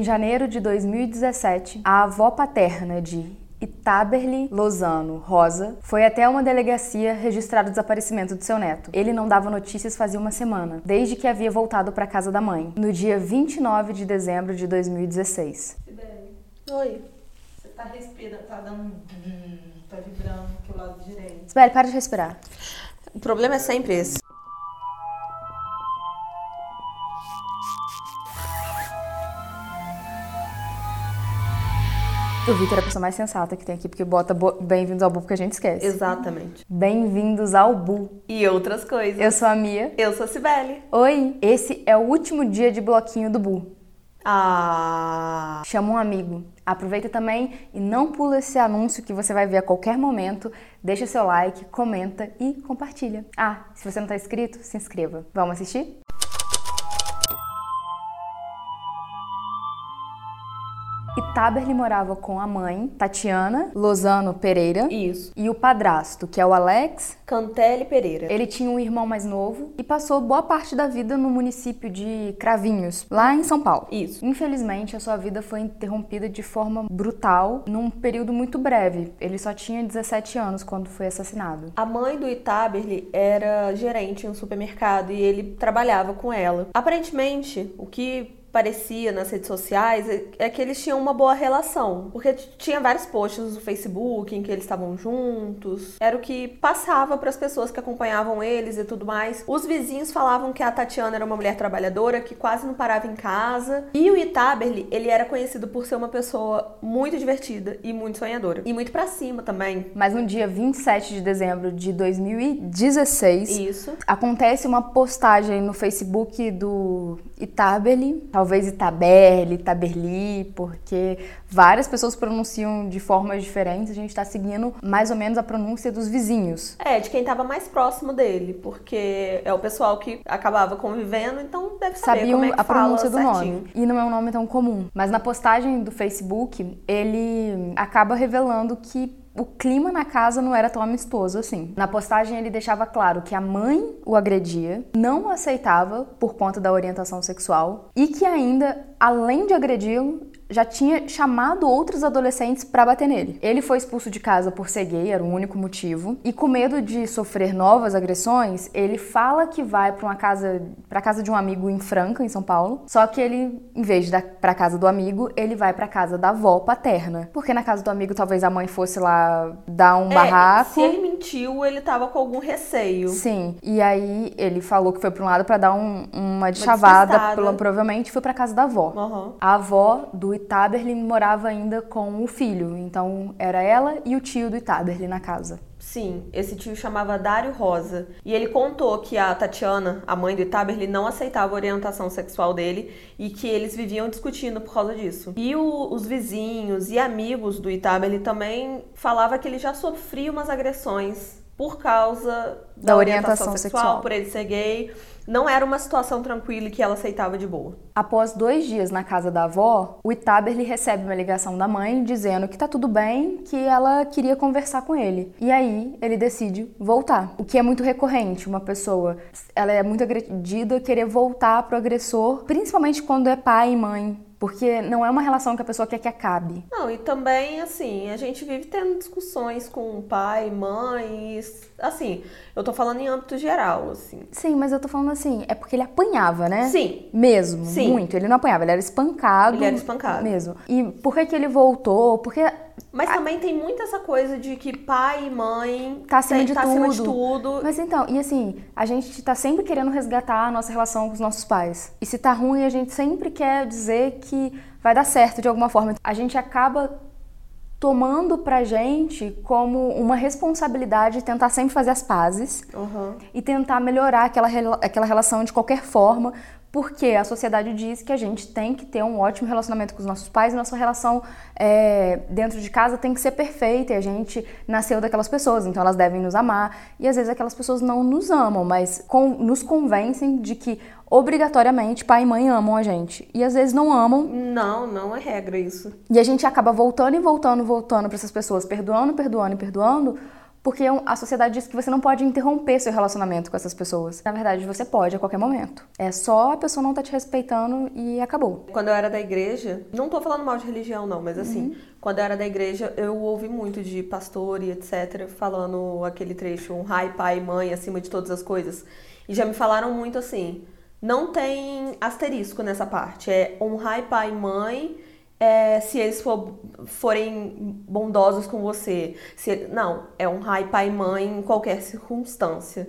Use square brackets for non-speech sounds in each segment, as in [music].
Em janeiro de 2017, a avó paterna de Itaberli Lozano Rosa foi até uma delegacia registrar o desaparecimento de seu neto. Ele não dava notícias fazia uma semana, desde que havia voltado para casa da mãe, no dia 29 de dezembro de 2016. Sibeli, Oi. você tá respirando, tá dando. um- tá vibrando pro lado direito. Sibeli, para de respirar. O problema é sempre esse. O Vitor é a pessoa mais sensata que tem aqui, porque bota bo- bem-vindos ao Bu porque a gente esquece. Exatamente. Bem-vindos ao Bu. E outras coisas. Eu sou a Mia. Eu sou a Cibele. Oi, esse é o último dia de bloquinho do Bu. Ah. Chama um amigo. Aproveita também e não pula esse anúncio que você vai ver a qualquer momento. Deixa seu like, comenta e compartilha. Ah, se você não tá inscrito, se inscreva. Vamos assistir? Itaberli morava com a mãe, Tatiana Lozano Pereira, Isso. e o padrasto, que é o Alex. Cantele Pereira. Ele tinha um irmão mais novo e passou boa parte da vida no município de Cravinhos, lá em São Paulo. Isso. Infelizmente, a sua vida foi interrompida de forma brutal num período muito breve. Ele só tinha 17 anos quando foi assassinado. A mãe do Itaberli era gerente em um supermercado e ele trabalhava com ela. Aparentemente, o que parecia nas redes sociais é- é que eles tinham uma boa relação, porque tinha vários posts no Facebook em que eles estavam juntos. Era o que passava para as pessoas que acompanhavam eles e tudo mais. Os vizinhos falavam que a Tatiana era uma mulher trabalhadora que quase não parava em casa. E o Itaberli, ele era conhecido por ser uma pessoa muito divertida e muito sonhadora e muito pra cima também. Mas no dia 27 de dezembro de 2016, Isso. acontece uma postagem no Facebook do Itaberli, talvez Itaberli, Itaberli, porque várias pessoas pronunciam de formas diferentes. A gente tá seguindo mais ou menos a pronúncia dos vizinhos. É, de quem tava mais próximo dele, porque é o pessoal que acabava convivendo, então deve saber sabiam como é que a pronúncia do certinho. nome. E não é um nome tão comum. Mas na postagem do Facebook, ele acaba revelando que o clima na casa não era tão amistoso assim. Na postagem ele deixava claro que a mãe o agredia, não o aceitava por conta da orientação sexual e que ainda, além de agredi-lo, já tinha chamado outros adolescentes para bater nele. Ele foi expulso de casa por ser gay, era o único motivo, e com medo de sofrer novas agressões, ele fala que vai para uma casa, para casa de um amigo em Franca, em São Paulo. Só que ele, em vez de para casa do amigo, ele vai para casa da avó paterna, porque na casa do amigo talvez a mãe fosse lá dar um É, barraco. se ele mentiu, ele tava com algum receio. Sim, e aí ele falou que foi para um lado para dar um- uma de chavada, provavelmente foi para casa da avó. Aham. A avó do Itaberli morava ainda com o filho, então era ela e o tio do Itaberli na casa. Sim, esse tio chamava Dário Rosa. E ele contou que a Tatiana, a mãe do Itaberli, não aceitava a orientação sexual dele e que eles viviam discutindo por causa disso. E o- os vizinhos e amigos do Itaberli também falavam que ele já sofria umas agressões por causa da, Da orientação, orientação sexual, sexual. por ele ser gay. Não era uma situação tranquila e que ela aceitava de boa. Após dois dias na casa da avó, o Itaberli recebe uma ligação da mãe dizendo que tá tudo bem, que ela queria conversar com ele. E aí ele decide voltar. O que é muito recorrente, uma pessoa, ela é muito agredida querer voltar pro agressor, principalmente quando é pai e mãe. Porque não é uma relação que a pessoa quer que acabe. Não, e também, assim, a gente vive tendo discussões com pai, mãe, e, assim, eu tô falando em âmbito geral, assim. Sim, mas eu tô falando assim, é porque ele apanhava, né? Sim, Mesmo, Sim. muito. Ele não apanhava, ele era espancado. Ele era espancado. Mesmo. E por que que ele voltou? Porque mas também tem muito essa coisa de que pai e mãe Tá acima tem- de tá acima de tudo. tudo. Mas então, e assim, a gente tá sempre querendo resgatar a nossa relação com os nossos pais. E se tá ruim, a gente sempre quer dizer que vai dar certo de alguma forma. A gente acaba tomando pra gente como uma responsabilidade tentar sempre fazer as pazes Uhum. e tentar melhorar aquela, aquela relação de qualquer forma, porque a sociedade diz que a gente tem que ter um ótimo relacionamento com os nossos pais e nossa relação é, dentro de casa tem que ser perfeita e a gente nasceu daquelas pessoas, então elas devem nos amar e às vezes aquelas pessoas não nos amam, mas com- nos convencem de que obrigatoriamente pai e mãe amam a gente e às vezes não amam Não, não é regra isso. e a gente acaba voltando e voltando, voltando para essas pessoas, perdoando, perdoando e perdoando, Porque a sociedade diz que você não pode interromper seu relacionamento com essas pessoas. Na verdade, você pode a qualquer momento. É só a pessoa não tá te respeitando e acabou. Quando eu era da igreja, não tô falando mal de religião não, mas assim, uhum. quando eu era da igreja, eu ouvi muito de pastor e etc, falando aquele trecho, um pai, pai e mãe acima de todas as coisas. E já me falaram muito assim, não tem asterisco nessa parte, é honrar pai e mãe é, se eles for, forem bondosos com você. Se, não, é honrar pai e mãe em qualquer circunstância.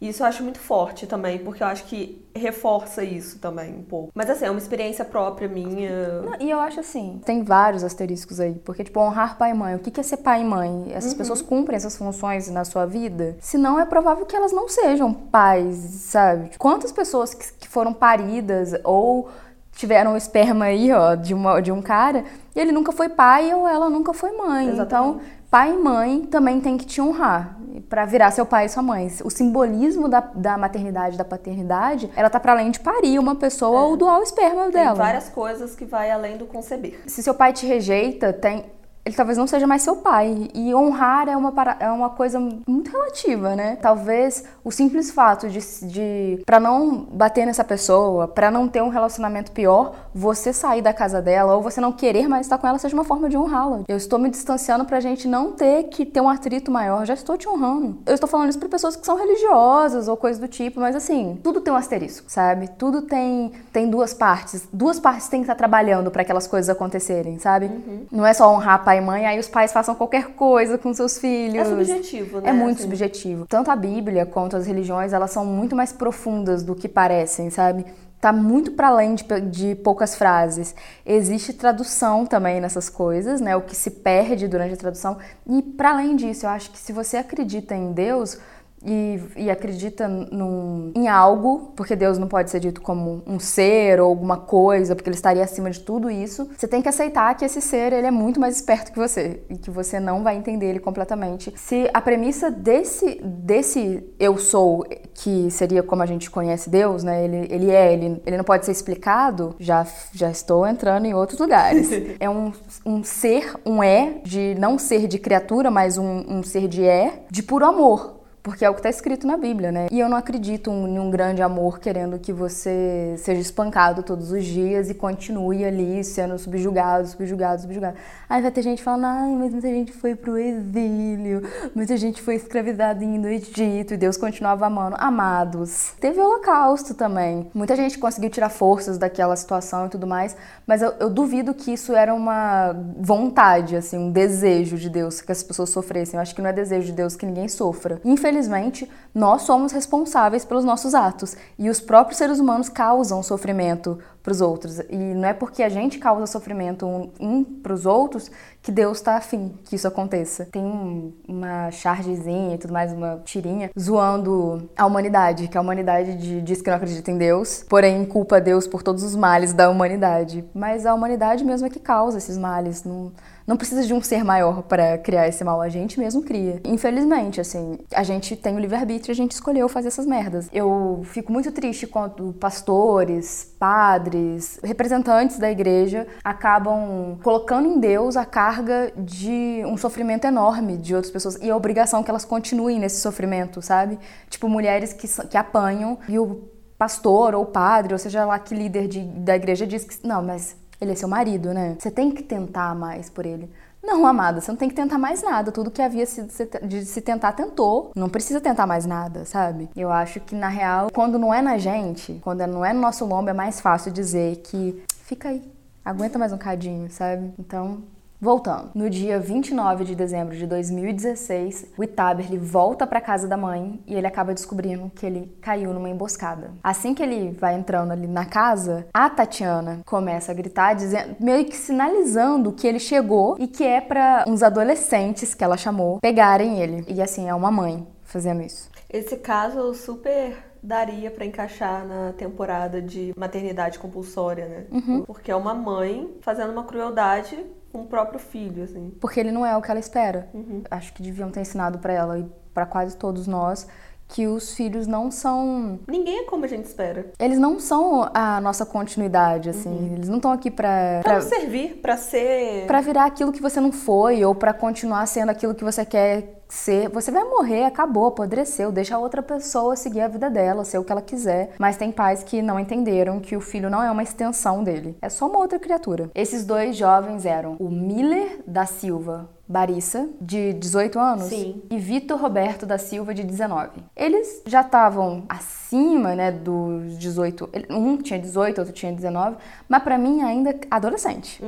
Isso eu acho muito forte também, porque eu acho que reforça isso também um pouco. Mas assim, é uma experiência própria minha. Não, e eu acho assim, tem vários asteriscos aí. Porque, tipo, honrar pai e mãe. O que é ser pai e mãe? Essas uhum. pessoas cumprem essas funções na sua vida? Senão é provável que elas não sejam pais, sabe? Quantas pessoas que foram paridas ou tiveram o esperma aí, ó, de, uma, de um cara, e ele nunca foi pai ou ela nunca foi mãe. Exatamente. Então, pai e mãe também tem que te honrar para virar seu pai e sua mãe. O simbolismo da, da maternidade, da paternidade, ela tá para além de parir uma pessoa é. ou doar o esperma tem dela. Tem várias coisas que vai além do conceber. Se seu pai te rejeita, tem ele talvez não seja mais seu pai. E honrar é uma, é uma coisa muito relativa, né? Talvez o simples fato de, de para não bater nessa pessoa, para não ter um relacionamento pior, você sair da casa dela ou você não querer mais estar com ela seja uma forma de honrá-la. Eu estou me distanciando pra gente não ter que ter um atrito maior. Já estou te honrando. Eu estou falando isso para pessoas que são religiosas ou coisa do tipo, mas assim, tudo tem um asterisco, sabe? Tudo tem tem duas partes. Duas partes têm que estar trabalhando para aquelas coisas acontecerem, sabe? Uhum. Não é só honrar pai pai e mãe, aí os pais façam qualquer coisa com seus filhos. É subjetivo, né? É muito assim. subjetivo. Tanto a Bíblia quanto as religiões, elas são muito mais profundas do que parecem, sabe? Tá muito para além de, de, poucas frases. Existe tradução também nessas coisas, né? O que se perde durante a tradução. E para além disso, eu acho que se você acredita em Deus, e, e, acredita num, em algo, porque Deus não pode ser dito como um ser ou alguma coisa, porque ele estaria acima de tudo isso, você tem que aceitar que esse ser ele é muito mais esperto que você e que você não vai entender ele completamente. Se a premissa desse, desse eu sou, que seria como a gente conhece Deus, né? Ele, ele é, ele, ele não pode ser explicado, já, já estou entrando em outros lugares. [laughs] é um, um ser, um é, de não ser de criatura, mas um, um ser de é, de puro amor porque é o que está escrito na Bíblia, né? E eu não acredito em um grande amor querendo que você seja espancado todos os dias e continue ali sendo subjugado, subjugado, subjugado. Aí vai ter gente falando, ai, mas muita gente foi pro exílio, muita gente foi escravizada no Egito e Deus continuava amando. Amados. Teve o holocausto também. Muita gente conseguiu tirar forças daquela situação e tudo mais, mas eu, eu duvido que isso era uma vontade, assim, um desejo de Deus que as pessoas sofressem. Eu acho que não é desejo de Deus que ninguém sofra. Infelizmente, infelizmente, nós somos responsáveis pelos nossos atos e os próprios seres humanos causam sofrimento para os outros. E não é porque a gente causa sofrimento um, um para os outros que Deus está afim que isso aconteça. Tem um, uma chargezinha e tudo mais, uma tirinha, zoando a humanidade, que a humanidade de, diz que não acredita em Deus, porém culpa Deus por todos os males da humanidade. Mas a humanidade mesmo é que causa esses males. Não, não precisa de um ser maior para criar esse mal, a gente mesmo cria. Infelizmente, assim, a gente tem o livre-arbítrio a gente escolheu fazer essas merdas. Eu fico muito triste quando pastores, padres, representantes da igreja acabam colocando em Deus a carga de um sofrimento enorme de outras pessoas e a obrigação que elas continuem nesse sofrimento, sabe? Tipo, mulheres que, que apanham e o pastor ou padre, ou seja lá que líder de, da igreja diz que não, mas ele é seu marido, né? Você tem que tentar mais por ele. Não, amada, você não tem que tentar mais nada. Tudo que havia de se tentar, tentou. Não precisa tentar mais nada, sabe? Eu acho que, na real, quando não é na gente, quando não é no nosso lombo, é mais fácil dizer que fica aí, aguenta mais um cadinho, sabe? Então, Voltando, no dia 29 de dezembro de 2016, o Itaber volta para casa da mãe e ele acaba descobrindo que ele caiu numa emboscada. Assim que ele vai entrando ali na casa, a Tatiana começa a gritar, dizendo, meio que sinalizando que ele chegou e que é para uns adolescentes que ela chamou pegarem ele. E assim, é uma mãe fazendo isso. Esse caso super daria para encaixar na temporada de maternidade compulsória, né? Uhum. Porque é uma mãe fazendo uma crueldade com o próprio filho, assim. Porque ele não é o que ela espera. Uhum. Acho que deviam ter ensinado para ela e para quase todos nós que os filhos não são. Ninguém é como a gente espera. Eles não são a nossa continuidade, assim. Eles não estão aqui pra. Pra nos servir, pra ser. Pra virar aquilo que você não foi, ou pra continuar sendo aquilo que você quer ser. Você vai morrer, acabou, apodreceu. Deixa a outra pessoa seguir a vida dela, ser o que ela quiser. Mas tem pais que não entenderam que o filho não é uma extensão dele. É só uma outra criatura. Esses dois jovens eram o Miller da Silva, Barissa, de 18 anos, Sim. e Vitor Roberto da Silva, de 19. Eles já estavam acima, né, dos 18. ele- Um tinha 18, outro tinha 19, mas pra mim ainda adolescente.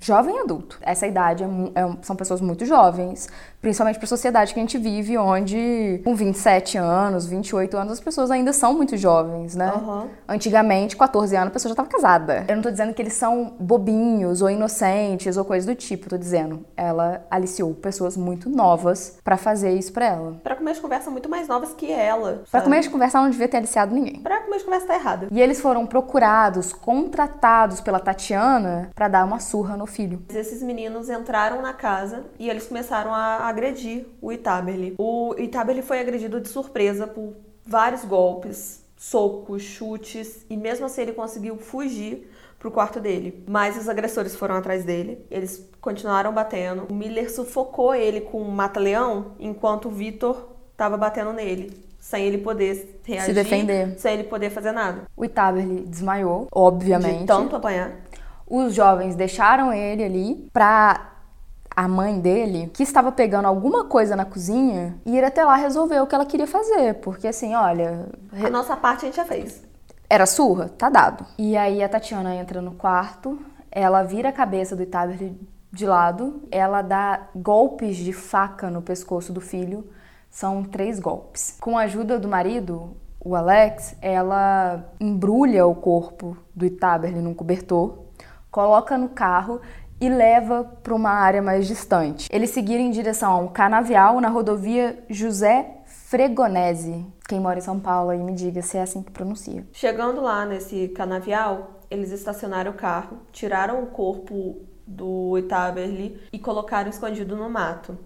Jovem adulto. Essa idade é é são pessoas muito jovens, principalmente para a sociedade que a gente vive, onde com 27 anos, 28 anos, as pessoas ainda são muito jovens, né? Aham. Antigamente, 14 anos, a pessoa já estava casada. Eu não tô dizendo que eles são bobinhos ou inocentes ou coisa do tipo, tô dizendo. Ela aliciou pessoas muito novas pra fazer isso pra ela. Pra comer de conversa muito mais novas que ela. Pra sabe? começo de conversa, ela não devia ter aliciado ninguém. Pra comer de conversa tá errada. E eles foram procurados, contratados pela Tatiana pra dar uma surra no filho. Esses meninos entraram na casa e eles começaram a agredir o Itaberli. O Itaberli foi agredido de surpresa por vários golpes, socos, chutes e mesmo assim ele conseguiu fugir pro quarto dele. Mas os agressores foram atrás dele, eles continuaram batendo. O Miller sufocou ele com um mata-leão enquanto o Vitor tava batendo nele, sem ele poder reagir, defender. sem ele poder fazer nada. O Itaberli desmaiou, obviamente. De tanto apanhar. Os jovens deixaram ele ali pra a mãe dele, que estava pegando alguma coisa na cozinha, ir até lá resolver o que ela queria fazer. Porque assim, olha, A nossa parte a gente já fez. era surra? Tá dado. E aí a Tatiana entra no quarto, ela vira a cabeça do Itaberli de lado, ela dá golpes de faca no pescoço do filho. São três golpes. Com a ajuda do marido, o Alex, ela embrulha o corpo do Itaberli num cobertor, coloca no carro e leva para uma área mais distante. Eles seguiram em direção a um canavial na rodovia José Fregonese. Quem mora em São Paulo aí me diga se é assim que pronuncia. Chegando lá nesse canavial, eles estacionaram o carro, tiraram o corpo do Itaberli e colocaram escondido no mato.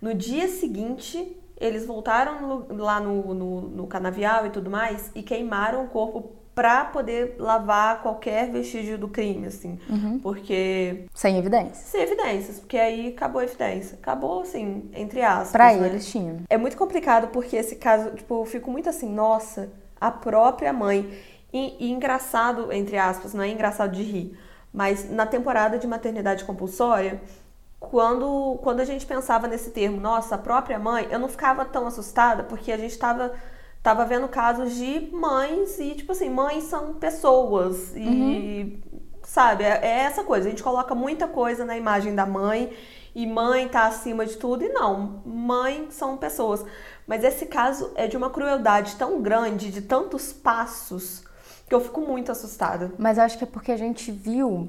No dia seguinte, eles voltaram no- lá no, no, no canavial e tudo mais e queimaram o corpo pra poder lavar qualquer vestígio do crime, assim. Porque. Sem evidências. Sem evidências, porque aí acabou a evidência. Acabou, assim, entre aspas. Pra né? eles tinham. É muito complicado porque esse caso, tipo, eu fico muito assim, nossa, a própria mãe. E, e engraçado, entre aspas, não é engraçado de rir, mas na temporada de maternidade compulsória, quando, quando a gente pensava nesse termo, nossa, a própria mãe, eu não ficava tão assustada porque a gente tava, tava vendo casos de mães e, tipo assim, mães são pessoas e, sabe, é, é essa coisa, a gente coloca muita coisa na imagem da mãe e mãe tá acima de tudo. E não, mãe são pessoas. Mas esse caso é de uma crueldade tão grande, de tantos passos, que eu fico muito assustada. Mas acho que é porque a gente viu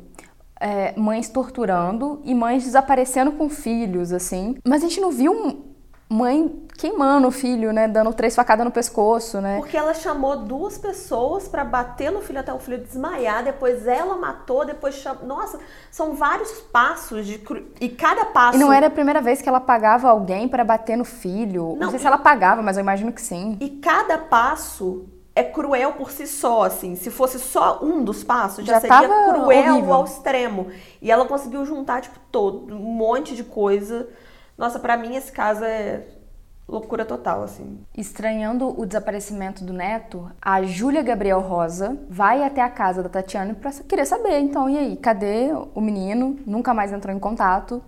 é, mães torturando e mães desaparecendo com filhos, assim. Mas a gente não viu mãe queimando o filho, né? Dando três facadas no pescoço, né? Porque ela chamou duas pessoas pra bater no filho até o filho desmaiar, depois ela matou, depois chamou. Nossa, são vários passos de cru... e cada passo E não era a primeira vez que ela pagava alguém pra bater no filho. Não, Não, sei e- se ela pagava, mas eu imagino que sim. E cada passo é cruel por si só, assim. Se fosse só um dos passos, já, Já seria cruel horrível. ao extremo. E ela conseguiu juntar, tipo, todo, um monte de coisa. Nossa, pra mim esse caso é loucura total, assim. Estranhando o desaparecimento do neto, a Júlia Gabriel Rosa vai até a casa da Tatiana pra querer saber, então, e aí, cadê o menino? Nunca mais entrou em contato.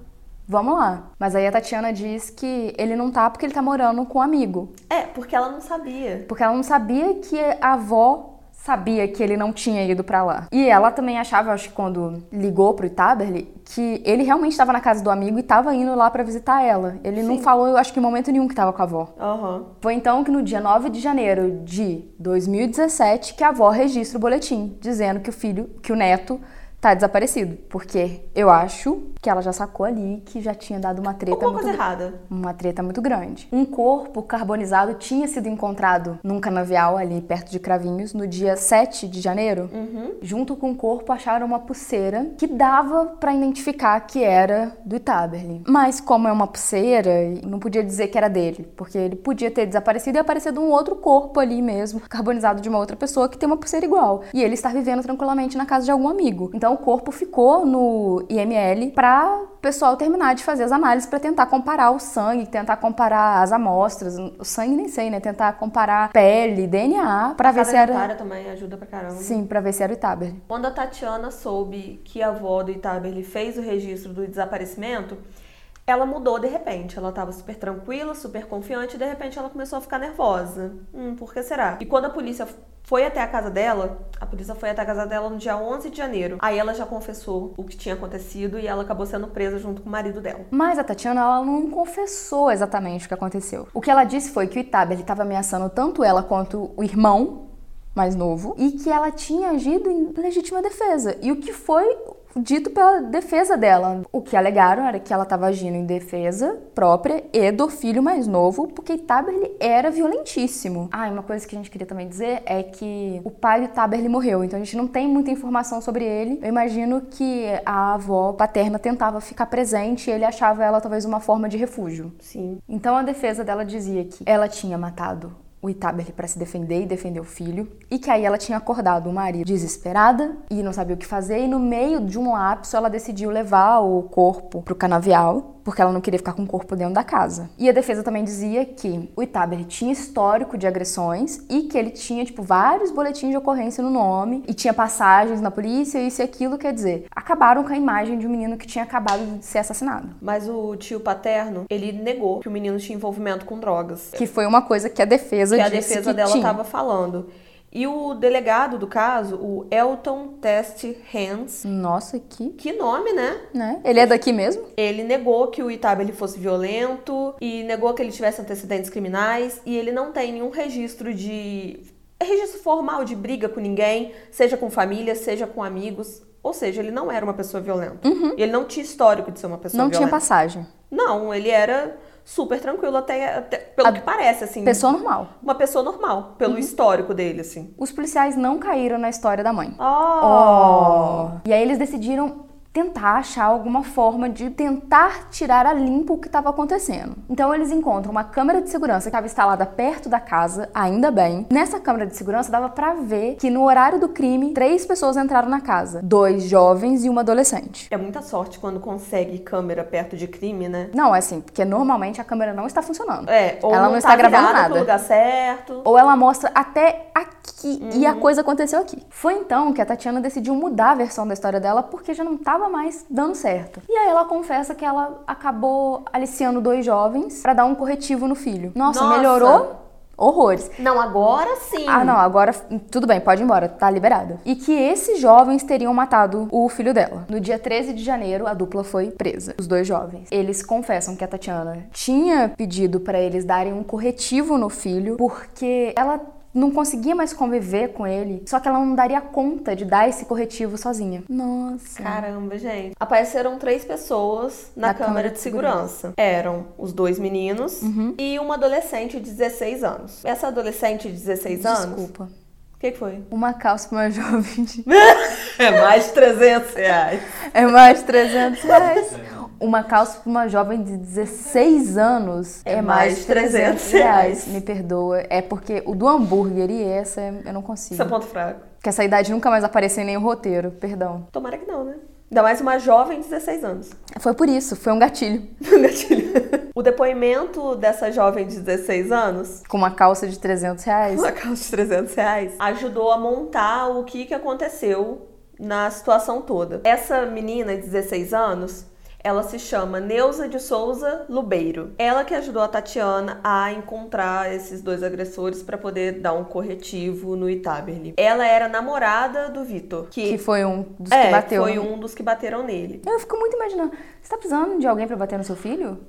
Vamos lá. Mas aí a Tatiana diz que ele não tá porque ele tá morando com um amigo. É, porque ela não sabia. Porque ela não sabia que a avó sabia que ele não tinha ido pra lá. E ela também achava, acho que quando ligou pro Taberly, que ele realmente estava na casa do amigo e tava indo lá pra visitar ela. Ele não falou, eu acho que em momento nenhum que tava com a avó. Aham. Foi então que no dia 9 de janeiro de 2017 que a avó registra o boletim dizendo que o filho, que o neto tá desaparecido. Porque eu acho que ela já sacou ali que já tinha dado uma treta Alguma muito coisa errada. uma treta muito grande. Um corpo carbonizado tinha sido encontrado num canavial ali perto de Cravinhos no dia 7 de janeiro. Junto com o corpo acharam uma pulseira que dava pra identificar que era do Itaberli. Mas como é uma pulseira, não podia dizer que era dele, porque ele podia ter desaparecido e aparecido um outro corpo ali mesmo, carbonizado de uma outra pessoa que tem uma pulseira igual. E ele estar vivendo tranquilamente na casa de algum amigo. Então o corpo ficou no IML pra o pessoal terminar de fazer as análises pra tentar comparar o sangue, tentar comparar as amostras, o sangue nem sei, né? Tentar comparar pele, DNA, pra ver se era também ajuda pra caramba. Sim, pra ver se era o Itaberli. Quando a Tatiana soube que a avó do Itaberli fez o registro do desaparecimento, ela mudou de repente. Ela tava super tranquila, super confiante, e de repente ela começou a ficar nervosa. Hum, por que será? E quando a polícia foi até a casa dela, a polícia foi até a casa dela no dia 11 de janeiro. Aí ela já confessou o que tinha acontecido e ela acabou sendo presa junto com o marido dela. Mas a Tatiana, ela não confessou exatamente o que aconteceu. O que ela disse foi que o Itaberli estava ameaçando tanto ela quanto o irmão mais novo e que ela tinha agido em legítima defesa. E o que foi dito pela defesa dela. O que alegaram era que ela estava agindo em defesa própria e do filho mais novo, porque Taberly era violentíssimo. Ah, e uma coisa que a gente queria também dizer é que o pai do Taberly morreu, então a gente não tem muita informação sobre ele. Eu imagino que a avó paterna tentava ficar presente e ele achava ela talvez uma forma de refúgio. Sim. Então a defesa dela dizia que ela tinha matado o Itaberli para se defender e defender o filho, e que aí ela tinha acordado o marido desesperada e não sabia o que fazer, e no meio de um lapso ela decidiu levar o corpo pro canavial, porque ela não queria ficar com o corpo dentro da casa. E a defesa também dizia que o Itaberli tinha histórico de agressões e que ele tinha, tipo, vários boletins de ocorrência no nome e tinha passagens na polícia, isso e aquilo, quer dizer, acabaram com a imagem de um menino que tinha acabado de ser assassinado. Mas o tio paterno, ele negou que o menino tinha envolvimento com drogas. Que foi uma coisa que a defesa que a disse defesa que dela estava falando. E o delegado do caso, o Elton Test Hands, Nossa, que, que nome, né? né? Ele é daqui mesmo? Ele negou que o Itaba ele fosse violento e negou que ele tivesse antecedentes criminais e ele não tem nenhum registro de registro formal de briga com ninguém, seja com família, seja com amigos. Ou seja, ele não era uma pessoa violenta. Ele não tinha histórico de ser uma pessoa Uhum. Não tinha violenta. passagem. Não, ele era super tranquilo até, até pelo A que parece assim. Pessoa normal. Uma pessoa normal, pelo histórico dele assim. Os policiais não caíram na história da mãe. Oh. E aí eles decidiram tentar achar alguma forma de tentar tirar a limpo o que estava acontecendo. Então eles encontram uma câmera de segurança que estava instalada perto da casa, ainda bem. Nessa câmera de segurança dava pra ver que no horário do crime, três pessoas entraram na casa, dois jovens e uma adolescente. É muita sorte quando consegue câmera perto de crime, né? Não, é assim, porque normalmente a câmera não está funcionando. É, ou Ela não, não tá está gravando virada nada. pro lugar certo. Ou ela mostra até aqui e Uhum. a coisa aconteceu aqui. Foi então que a Tatiana decidiu mudar a versão da história dela porque já não estava mais dando certo. E aí ela confessa que ela acabou aliciando dois jovens pra dar um corretivo no filho. Nossa, Nossa. melhorou horrores. Não, agora sim. Ah, não, agora tudo bem, pode ir embora, tá liberada. E que esses jovens teriam matado o filho dela. No dia 13 de janeiro, a dupla foi presa, os dois jovens. Eles confessam que a Tatiana tinha pedido pra eles darem um corretivo no filho porque ela não conseguia mais conviver com ele, só que ela não daria conta de dar esse corretivo sozinha. Nossa. Caramba, gente. Apareceram três pessoas na, Na câmera, câmera de de segurança. Eram os dois meninos Uhum. e uma adolescente de 16 anos. Essa adolescente de 16 anos. Desculpa. O que, que foi? Uma calça pra uma jovem de... [laughs] É mais de 300 reais. é mais de 300 reais. [laughs] Uma calça pra uma jovem de 16 anos é, mais de 300 reais. Me perdoa. É porque o do hambúrguer e essa eu não consigo. Isso é ponto fraco. Que essa idade nunca mais apareceu em nenhum roteiro, perdão. Tomara que não, né? Ainda mais uma jovem de 16 anos. Foi por isso, foi um gatilho. [laughs] Gatilho. o depoimento dessa jovem de 16 anos Com uma calça de 300 reais. uma calça de 300 reais, ajudou a montar o que, que aconteceu na situação toda. Essa menina de 16 anos, ela se chama Neuza de Souza Lubeiro. Ela que ajudou a Tatiana a encontrar esses dois agressores para poder dar um corretivo no Itaberli. Ela era namorada do Vitor, que, Que foi um dos é, que bateu. foi um dos que bateram nele. Eu fico muito imaginando. Você tá precisando de alguém pra bater no seu filho?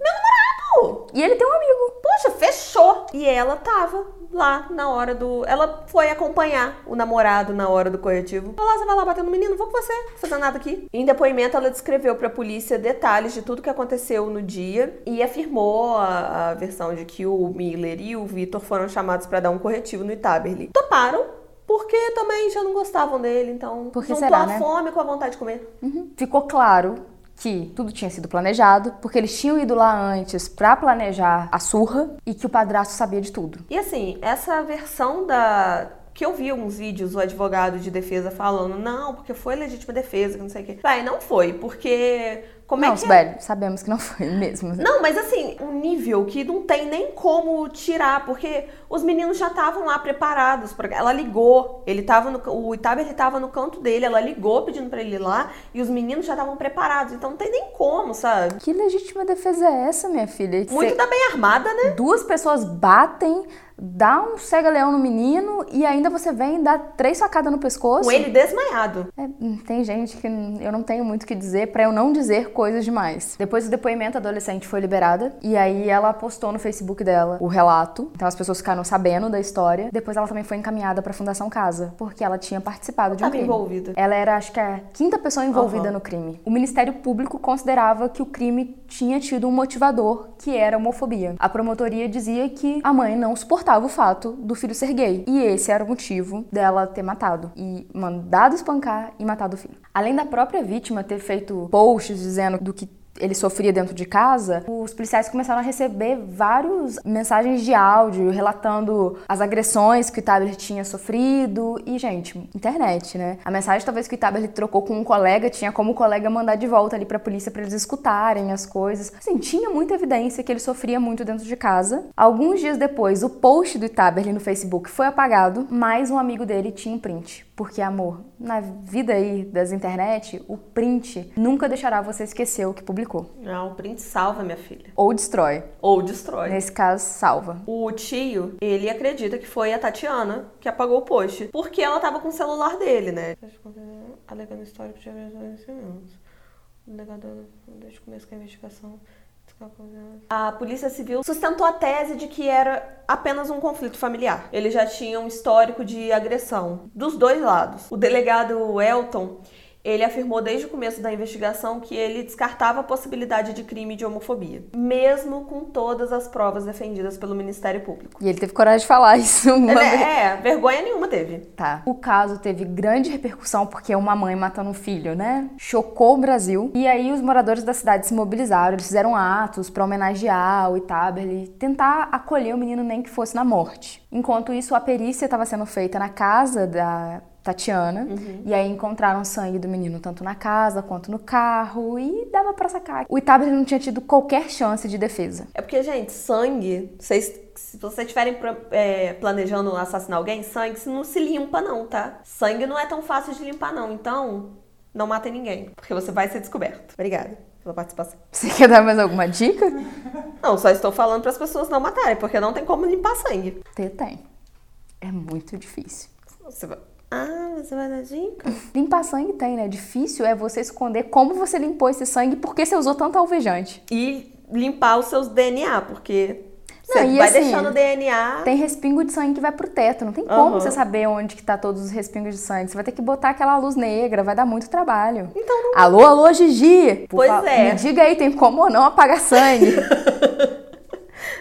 Pô, E ele tem um amigo. Poxa, fechou. E ela tava lá na hora do. Ela foi acompanhar o namorado na hora do corretivo. Falou: "Ah, você vai lá bater no menino? Vou com você, não fazer nada aqui. Em depoimento, ela descreveu pra polícia detalhes de tudo que aconteceu no dia e afirmou a, a versão de que o Miller e o Vitor foram chamados pra dar um corretivo no Itaberli. Toparam. Porque também já não gostavam dele, então Por que juntou será, a né? fome com a vontade de comer. Uhum. Ficou claro que tudo tinha sido planejado, porque eles tinham ido lá antes pra planejar a surra e que o padrasto sabia de tudo. E assim, essa versão da. Que eu vi alguns vídeos, o advogado de defesa falando, não, porque foi legítima defesa, que não sei o quê. Vai, não foi, porque. Como não, é que. velho, sabemos que não foi mesmo. Não, mas assim, um nível que não tem nem como tirar, porque os meninos já estavam lá preparados. Pra... Ela ligou, ele tava no, o Itaba ele tava no canto dele, ela ligou pedindo pra ele ir lá e os meninos já estavam preparados. Então não tem nem como, sabe? Que legítima defesa é essa, minha filha? Muito Cê- da bem armada, né? Duas pessoas batem, dá um cega-leão no menino e ainda você vem dá três facadas no pescoço. Com ele desmaiado. É, tem gente que eu não tenho muito o que dizer pra eu não dizer coisas demais. Depois do depoimento, a adolescente foi liberada e aí ela postou no Facebook dela o relato. Então as pessoas ficaram sabendo da história. Depois ela também foi encaminhada pra Fundação Casa, porque ela tinha participado de um Tava crime. envolvida. Ela era, acho que, a quinta pessoa envolvida Aham. no crime. O Ministério Público considerava que o crime tinha tido um motivador, que era homofobia. A promotoria dizia que a mãe não suportava o fato do filho ser gay. E esse era o motivo dela ter matado. E mandado espancar e matado o filho. Além da própria vítima ter feito posts dizendo do que ele sofria dentro de casa, os policiais começaram a receber várias mensagens de áudio relatando as agressões que o Tabler tinha sofrido. E, gente, internet, né? A mensagem talvez que o Tabler trocou com um colega tinha como o colega mandar de volta ali pra polícia pra eles escutarem as coisas. Assim, tinha muita evidência que ele sofria muito dentro de casa. Alguns dias depois, o post do Itaberli no Facebook foi apagado, mas um amigo dele tinha um print. Porque, amor, na vida aí das internet, o print nunca deixará você esquecer o que publicou. Não, o print salva, minha filha. Ou destrói. Ou destrói. Nesse caso, salva. O tio, ele acredita que foi a Tatiana que apagou o post. Porque ela tava com o celular dele, né? Alegando histórico de agressões O delegado, desde o começo da investigação, a Polícia Civil sustentou a tese de que era apenas um conflito familiar. Ele já tinha um histórico de agressão dos dois lados. O delegado Elton ele afirmou desde o começo da investigação que ele descartava a possibilidade de crime de homofobia, mesmo com todas as provas defendidas pelo Ministério Público. E ele teve coragem de falar [laughs] isso. Uma. É, é, vergonha nenhuma teve. Tá. O caso teve grande repercussão porque é uma mãe matando um filho, né? Chocou o Brasil. E aí os moradores da cidade se mobilizaram, eles fizeram atos pra homenagear o Itaberli, tentar acolher o menino nem que fosse na morte. Enquanto isso, a perícia estava sendo feita na casa da Tatiana, e aí encontraram sangue do menino tanto na casa quanto no carro e dava pra sacar. O Itaberli não tinha tido qualquer chance de defesa. É porque, gente, sangue, vocês, se vocês estiverem é, planejando assassinar alguém, sangue não se limpa não, tá? Sangue não é tão fácil de limpar não, então não matem ninguém, porque você vai ser descoberto. Obrigada pela participação. Você quer dar mais alguma dica? Não, só estou falando para as pessoas não matarem, porque não tem como limpar sangue. Tem, tem. É muito difícil. Você vai... Ah, você vai dar dica? Limpar sangue tem, né? Difícil é você esconder como você limpou esse sangue porque você usou tanto alvejante. E limpar os seus DNA, porque Não, você vai assim, deixando o DNA... Tem respingo de sangue que vai pro teto. Não tem como Aham. você saber onde que tá todos os respingos de sangue. Você vai ter que botar aquela luz negra, vai dar muito trabalho. Então não... Alô, alô, Gigi! Por Pois fa- é. Me diga aí, tem como ou não apagar sangue? [laughs]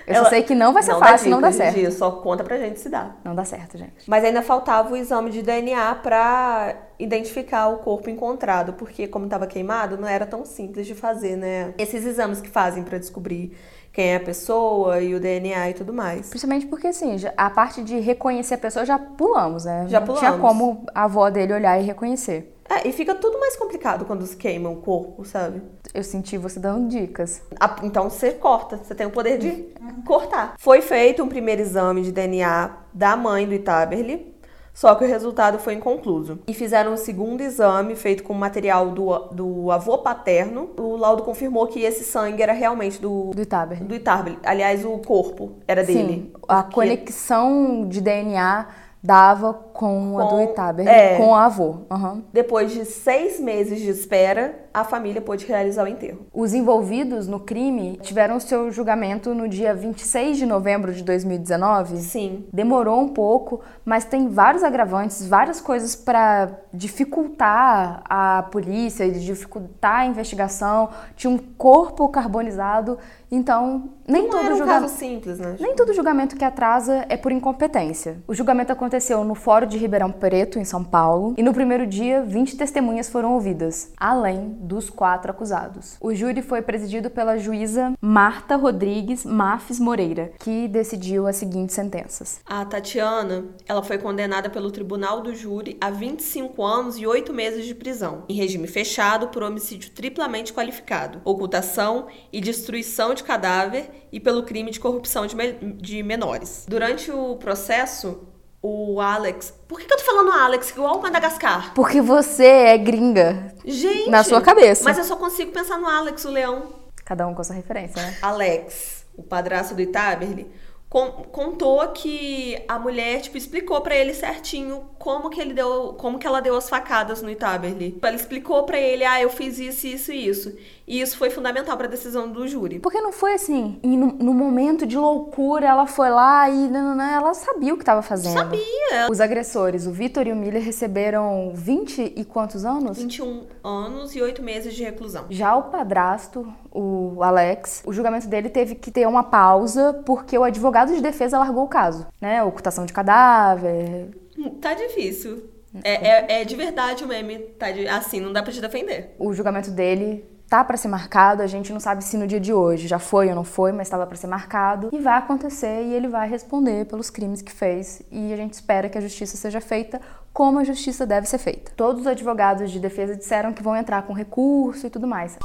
Eu Ela- só sei que não vai ser não fácil, não dá certo. Só conta pra gente se dá. Não dá certo, gente. Mas ainda faltava o exame de DNA pra identificar o corpo encontrado, porque como estava queimado, não era tão simples de fazer, né? Esses exames que fazem pra descobrir quem é a pessoa e o DNA e tudo mais. Principalmente porque, assim, a parte de reconhecer a pessoa já pulamos, né? Já Não tinha pulamos. como a avó dele olhar e reconhecer. É, e fica tudo mais complicado quando se queima o corpo, sabe? Eu senti você dando dicas. Então você corta, você tem o poder de cortar. Foi feito um primeiro exame de DNA da mãe do Itaberli, só que o resultado foi inconcluso. E fizeram um segundo exame feito com material do, do avô paterno. O laudo confirmou que esse sangue era realmente do, Do Itaberli. do Itaberli. Aliás, o corpo era dele. Sim, a Porque- conexão de DNA dava com, a do Com- Itaberli, é. com o avô. Aham. Depois de seis meses de espera, a família pôde realizar o enterro. Os envolvidos no crime tiveram seu julgamento no dia 26 de novembro de 2019. Sim. Demorou um pouco, mas tem vários agravantes, várias coisas para dificultar a polícia, dificultar a investigação. Tinha um corpo carbonizado, então nem Não todo era um julgamento. caso simples, né? Nem todo julgamento que atrasa é por incompetência. O julgamento aconteceu no Fórum de Ribeirão Preto, em São Paulo, e no primeiro dia, 20 testemunhas foram ouvidas, além dos quatro acusados. O júri foi presidido pela juíza Marta Rodrigues Mafes Moreira, que decidiu as seguintes sentenças. A Tatiana, ela foi condenada pelo Tribunal do Júri a 25 anos e 8 meses de prisão, em regime fechado por homicídio triplamente qualificado, ocultação e destruição de cadáver e pelo crime de corrupção de, de menores. Durante o processo, o Alex. Por que, que eu tô falando Alex? Igual o Madagascar. Porque você é gringa Gente! na sua cabeça. Mas eu só consigo pensar no Alex, o leão. Cada um com sua referência, né? Alex, o padrasto do Itaberli, con- contou que a mulher, tipo, explicou pra ele certinho como que ele deu, como que ela deu as facadas no Itaberli. Ela explicou pra ele, ah, eu fiz isso, isso e isso. E isso foi fundamental pra decisão do júri. Porque não foi assim, e no, no momento de loucura ela foi lá e nananã, ela sabia o que estava fazendo. Sabia. Os agressores, o Vitor e o Miller, receberam 20 e quantos anos? 21 anos e 8 meses de reclusão. Já o padrasto, o Alex, o julgamento dele teve que ter uma pausa porque o advogado de defesa largou o caso, né? Ocultação de cadáver. Hum, Tá difícil. É, é, é de verdade o meme, tá de- assim, não dá pra te defender. O julgamento dele tá para ser marcado, a gente não sabe se no dia de hoje já foi ou não foi, mas estava para ser marcado e vai acontecer e ele vai responder pelos crimes que fez e a gente espera que a justiça seja feita como a justiça deve ser feita. Todos os advogados de defesa disseram que vão entrar com recurso e tudo mais.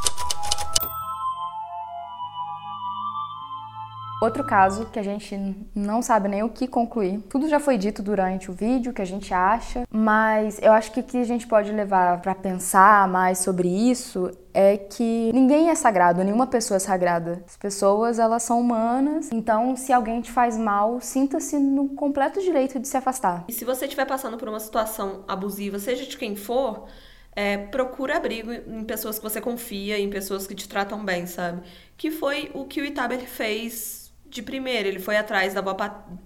Outro caso que a gente não sabe nem o que concluir. Tudo já foi dito durante o vídeo, que a gente acha, mas eu acho que o que a gente pode levar para pensar mais sobre isso é que ninguém é sagrado, nenhuma pessoa é sagrada. As pessoas, elas são humanas, então se alguém te faz mal, sinta-se no completo direito de se afastar. E se você estiver passando por uma situação abusiva, seja de quem for, é, procura abrigo em pessoas que você confia, em pessoas que te tratam bem, sabe? Que foi o que o Itaber fez de primeiro. Ele foi atrás da avó,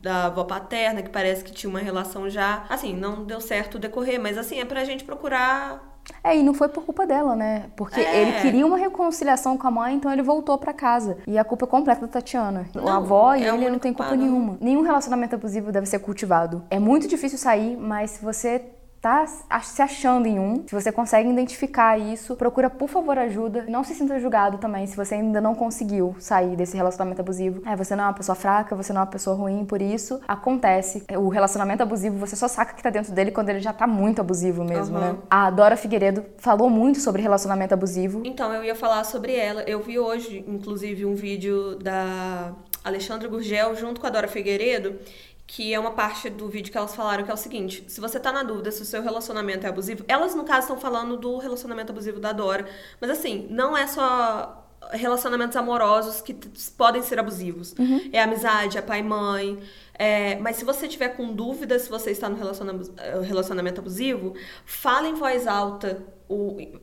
da avó paterna, que parece que tinha uma relação já. Assim, não deu certo decorrer, mas assim, é pra gente procurar. É, e não foi por culpa dela, né? Porque É. ele queria uma reconciliação com a mãe, então ele voltou pra casa. E a culpa é completa da Tatiana. Não, a avó e é ele não tem culpa nenhuma. Nenhum relacionamento abusivo deve ser cultivado. É muito difícil sair, mas se você tá se achando em um, se você consegue identificar isso, procura por favor ajuda. Não se sinta julgado também se você ainda não conseguiu sair desse relacionamento abusivo. É, você não é uma pessoa fraca, você não é uma pessoa ruim, por isso acontece. O relacionamento abusivo, você só saca que tá dentro dele quando ele já tá muito abusivo mesmo, Aham. né? A Dora Figueiredo falou muito sobre relacionamento abusivo. Então, eu ia falar sobre ela. Eu vi hoje, inclusive, um vídeo da Alexandra Gurgel junto com a Dora Figueiredo, que é uma parte do vídeo que elas falaram que é o seguinte: se você tá na dúvida se o seu relacionamento é abusivo, elas no caso estão falando do relacionamento abusivo da Dora, mas assim, não é só relacionamentos amorosos que podem ser abusivos. É amizade, é pai e mãe. É, mas se você tiver com dúvida se você está no eh, relacionamento abusivo, fala em voz alta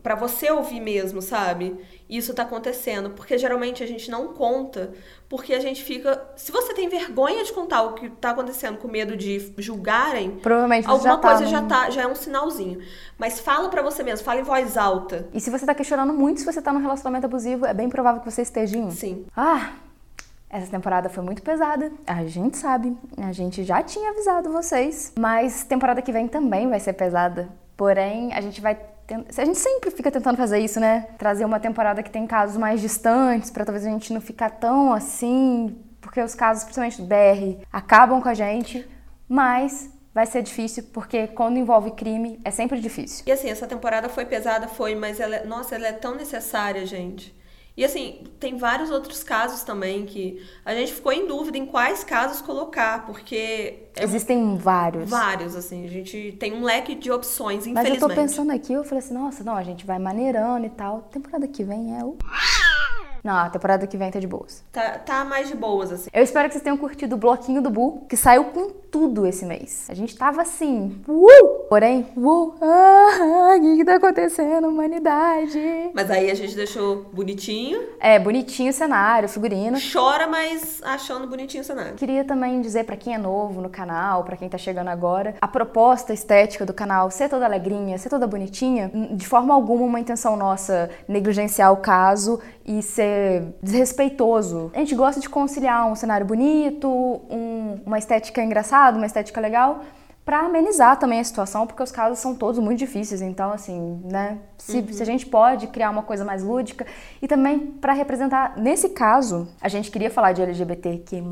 para você ouvir mesmo, sabe? Isso tá acontecendo, porque geralmente a gente não conta, porque a gente fica, se você tem vergonha de contar o que tá acontecendo com medo de julgarem, Provavelmente alguma já tá coisa num- já tá, já é um sinalzinho. Mas fala pra você mesmo, fala em voz alta. E se você tá questionando muito se você tá num relacionamento abusivo, é bem provável que você esteja em. Sim. Ah, essa temporada foi muito pesada. A gente sabe, a gente já tinha avisado vocês. Mas temporada que vem também vai ser pesada. Porém, a gente vai. A gente sempre fica tentando fazer isso, né? Trazer uma temporada que tem casos mais distantes, pra talvez a gente não ficar tão assim. Porque os casos, principalmente do BR, acabam com a gente. Mas vai ser difícil, porque quando envolve crime, é sempre difícil. E assim, essa temporada foi pesada, foi, mas ela, é- nossa, ela é tão necessária, gente. E assim, tem vários outros casos também que a gente ficou em dúvida em quais casos colocar, porque é Existem vários. vários, assim, a gente tem um leque de opções, Mas eu infelizmente. tô pensando aqui, eu falei assim, nossa, não, a gente vai maneirando e tal. Temporada que vem é o. Não, a temporada que vem tá de boas. Tá, tá mais de boas, assim. Eu espero que vocês tenham curtido o bloquinho do Bu, que saiu com tudo esse mês. A gente tava assim, uh! Porém, uh! Ah, o que, que tá acontecendo, humanidade? Mas aí a gente deixou bonitinho. É, bonitinho o cenário, figurino. Chora, mas achando bonitinho o cenário. Queria também dizer pra quem é novo no canal, pra quem tá chegando agora, a proposta estética do canal ser toda alegrinha, ser toda bonitinha, de forma alguma uma intenção nossa negligenciar o caso e ser desrespeitoso. A gente gosta de conciliar um cenário bonito, um- uma estética engraçada, uma estética legal, pra amenizar também a situação, porque os casos são todos muito difíceis. Então, assim, né? Se, se a gente pode criar uma coisa mais lúdica e também pra representar, nesse caso, a gente queria falar de LGBTQ+,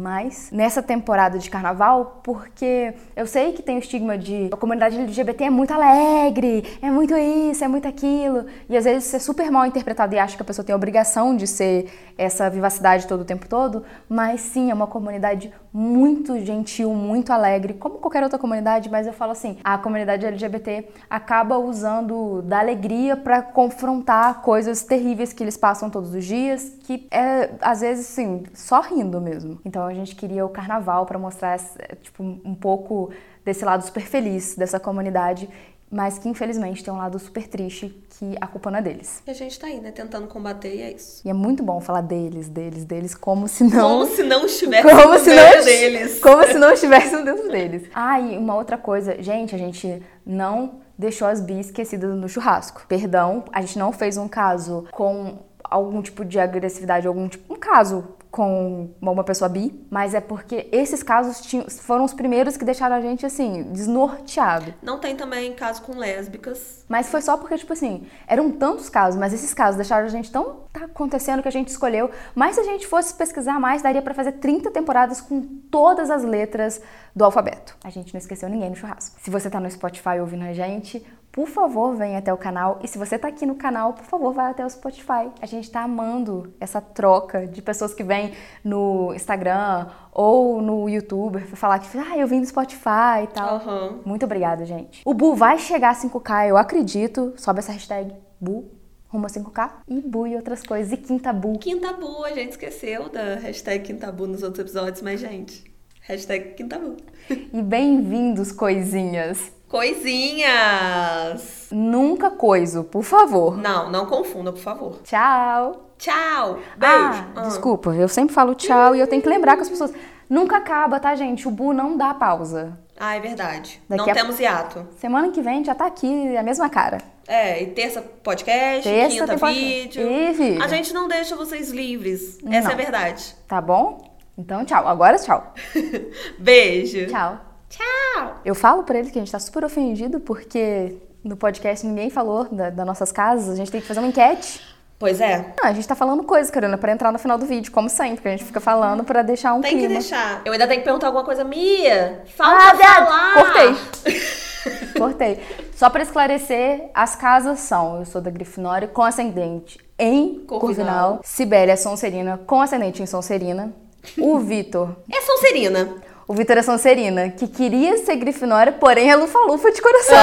nessa temporada de carnaval, porque eu sei que tem o estigma de a comunidade LGBT é muito alegre, é muito isso, é muito aquilo, e às vezes isso é super mal interpretado e acha que a pessoa tem a obrigação de ser essa vivacidade todo o tempo todo, mas sim, é uma comunidade muito gentil, muito alegre, como qualquer outra comunidade, mas eu falo assim, a comunidade LGBT acaba usando da alegria para confrontar coisas terríveis que eles passam todos os dias, que é às vezes assim, só rindo mesmo. Então a gente queria o carnaval para mostrar tipo um pouco desse lado super feliz dessa comunidade, mas que infelizmente tem um lado super triste que a culpa não é deles. E a gente tá aí, né? Tentando combater e é isso. E é muito bom falar deles, deles, deles, como se não Como se não estivesse [laughs] como no se não, deles. Como se não estivesse um dentro deles. Ah, e uma outra coisa, gente, a gente não deixou as bis esquecidas no churrasco. Perdão, a gente não fez um caso com algum tipo de agressividade, algum tipo, um caso com uma pessoa bi, mas é porque esses casos tinham- foram os primeiros que deixaram a gente assim desnorteado. Não tem também caso com lésbicas. Mas foi só porque, tipo assim, eram tantos casos, mas esses casos deixaram a gente tão. tá acontecendo que a gente escolheu. Mas se a gente fosse pesquisar mais, daria pra fazer 30 temporadas com todas as letras do alfabeto. A gente não esqueceu ninguém no churrasco. Se você tá no Spotify ouvindo a gente, por favor, venha até o canal. E se você tá aqui no canal, por favor, vá até o Spotify. A gente tá amando essa troca de pessoas que vêm no Instagram ou no YouTube falar que, ah, eu vim do Spotify e tal. Aham. Muito obrigada, gente. O Bu vai chegar a 5K, eu acredito. Sobe essa hashtag Bu, rumo a 5K. E Bu e outras coisas. E Quinta Bu. Quintabu, a gente esqueceu da hashtag Quintabu nos outros episódios, mas, gente, hashtag Quintabu. E bem-vindos, coisinhas. Coisinhas! Nunca coiso, por favor. Não, não confunda, por favor. Tchau. Tchau! Beijo! Ah, Ah. desculpa, eu sempre falo tchau e eu tenho que lembrar com as pessoas. Nunca acaba, tá, gente? O Bu não dá pausa. Ah, é verdade. Daqui não a- temos hiato. Semana que vem já tá aqui, a mesma cara. É, e terça podcast, Terça quinta podcast. vídeo. Vídeo. A gente não deixa vocês livres. Essa Não. é a verdade. Tá bom? Então, tchau. Agora, tchau. [laughs] Beijo! Tchau. Tchau! Eu falo pra ele que a gente tá super ofendido porque no podcast ninguém falou da- das nossas casas, a gente tem que fazer uma enquete. Pois é, Ah, a gente tá falando coisas, Carolina, pra entrar no final do vídeo, como sempre. A gente fica falando pra deixar um tem clima. que deixar. Eu ainda tenho que perguntar alguma coisa. Mia, falta Ah, falar! cortei. [laughs] Cortei. Só pra esclarecer, as casas são: eu sou da Grifinória com ascendente em Corvinal. Corvinal, Sibéria é Sonserina com ascendente em Sonserina, o [laughs] Vitor. É Sonserina. O Vitor é Sonserina, que queria ser Grifinória, porém é Lufa-Lufa de coração.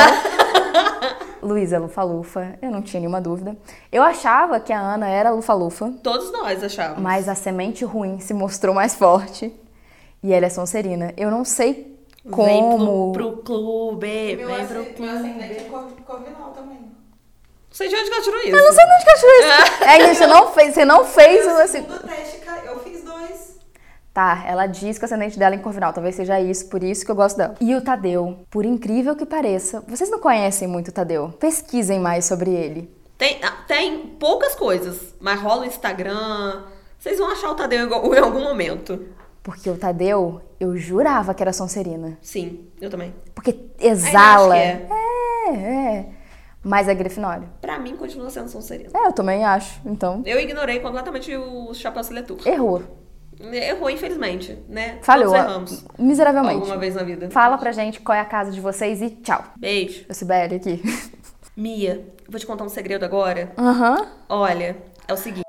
[laughs] Luísa é Lufa-Lufa, eu não tinha nenhuma dúvida. Eu achava que a Ana era Lufa-Lufa, Todos nós achávamos. mas a semente ruim se mostrou mais forte e ela é Sonserina. Eu não sei como. Vem pro, pro clube, Meu, vem pro meu clube. ascendente é cor- corvinal também. Não sei de onde que ela tirou isso. Eu não sei de onde que achou isso. É, gente, você não fez, você não fez o Meu assim. segundo teste, ca- eu fiz dois. Tá, ela diz que o ascendente dela é em Corvinal, talvez seja isso, por isso que eu gosto dela. E o Tadeu, por incrível que pareça, vocês não conhecem muito o Tadeu. Pesquisem mais sobre ele. Tem, ah, tem poucas coisas, mas rola o Instagram. Vocês vão achar o Tadeu em algum- [laughs] momento. Porque o Tadeu, eu jurava que era Sonserina. Sim, eu também. Porque exala. Acho é, é. Mas é Grifinória. Pra mim, continua sendo Sonserina. É, eu também acho. Então, Eu ignorei completamente o Chapéu Seletor. errou. Errou, infelizmente, né? Falhou. Todos erramos. Miseravelmente. Alguma vez na vida. Fala pra gente qual é a casa de vocês e tchau. Beijo. Eu Sibeli aqui. Mia, vou te contar um segredo agora. Aham. Olha, é o seguinte.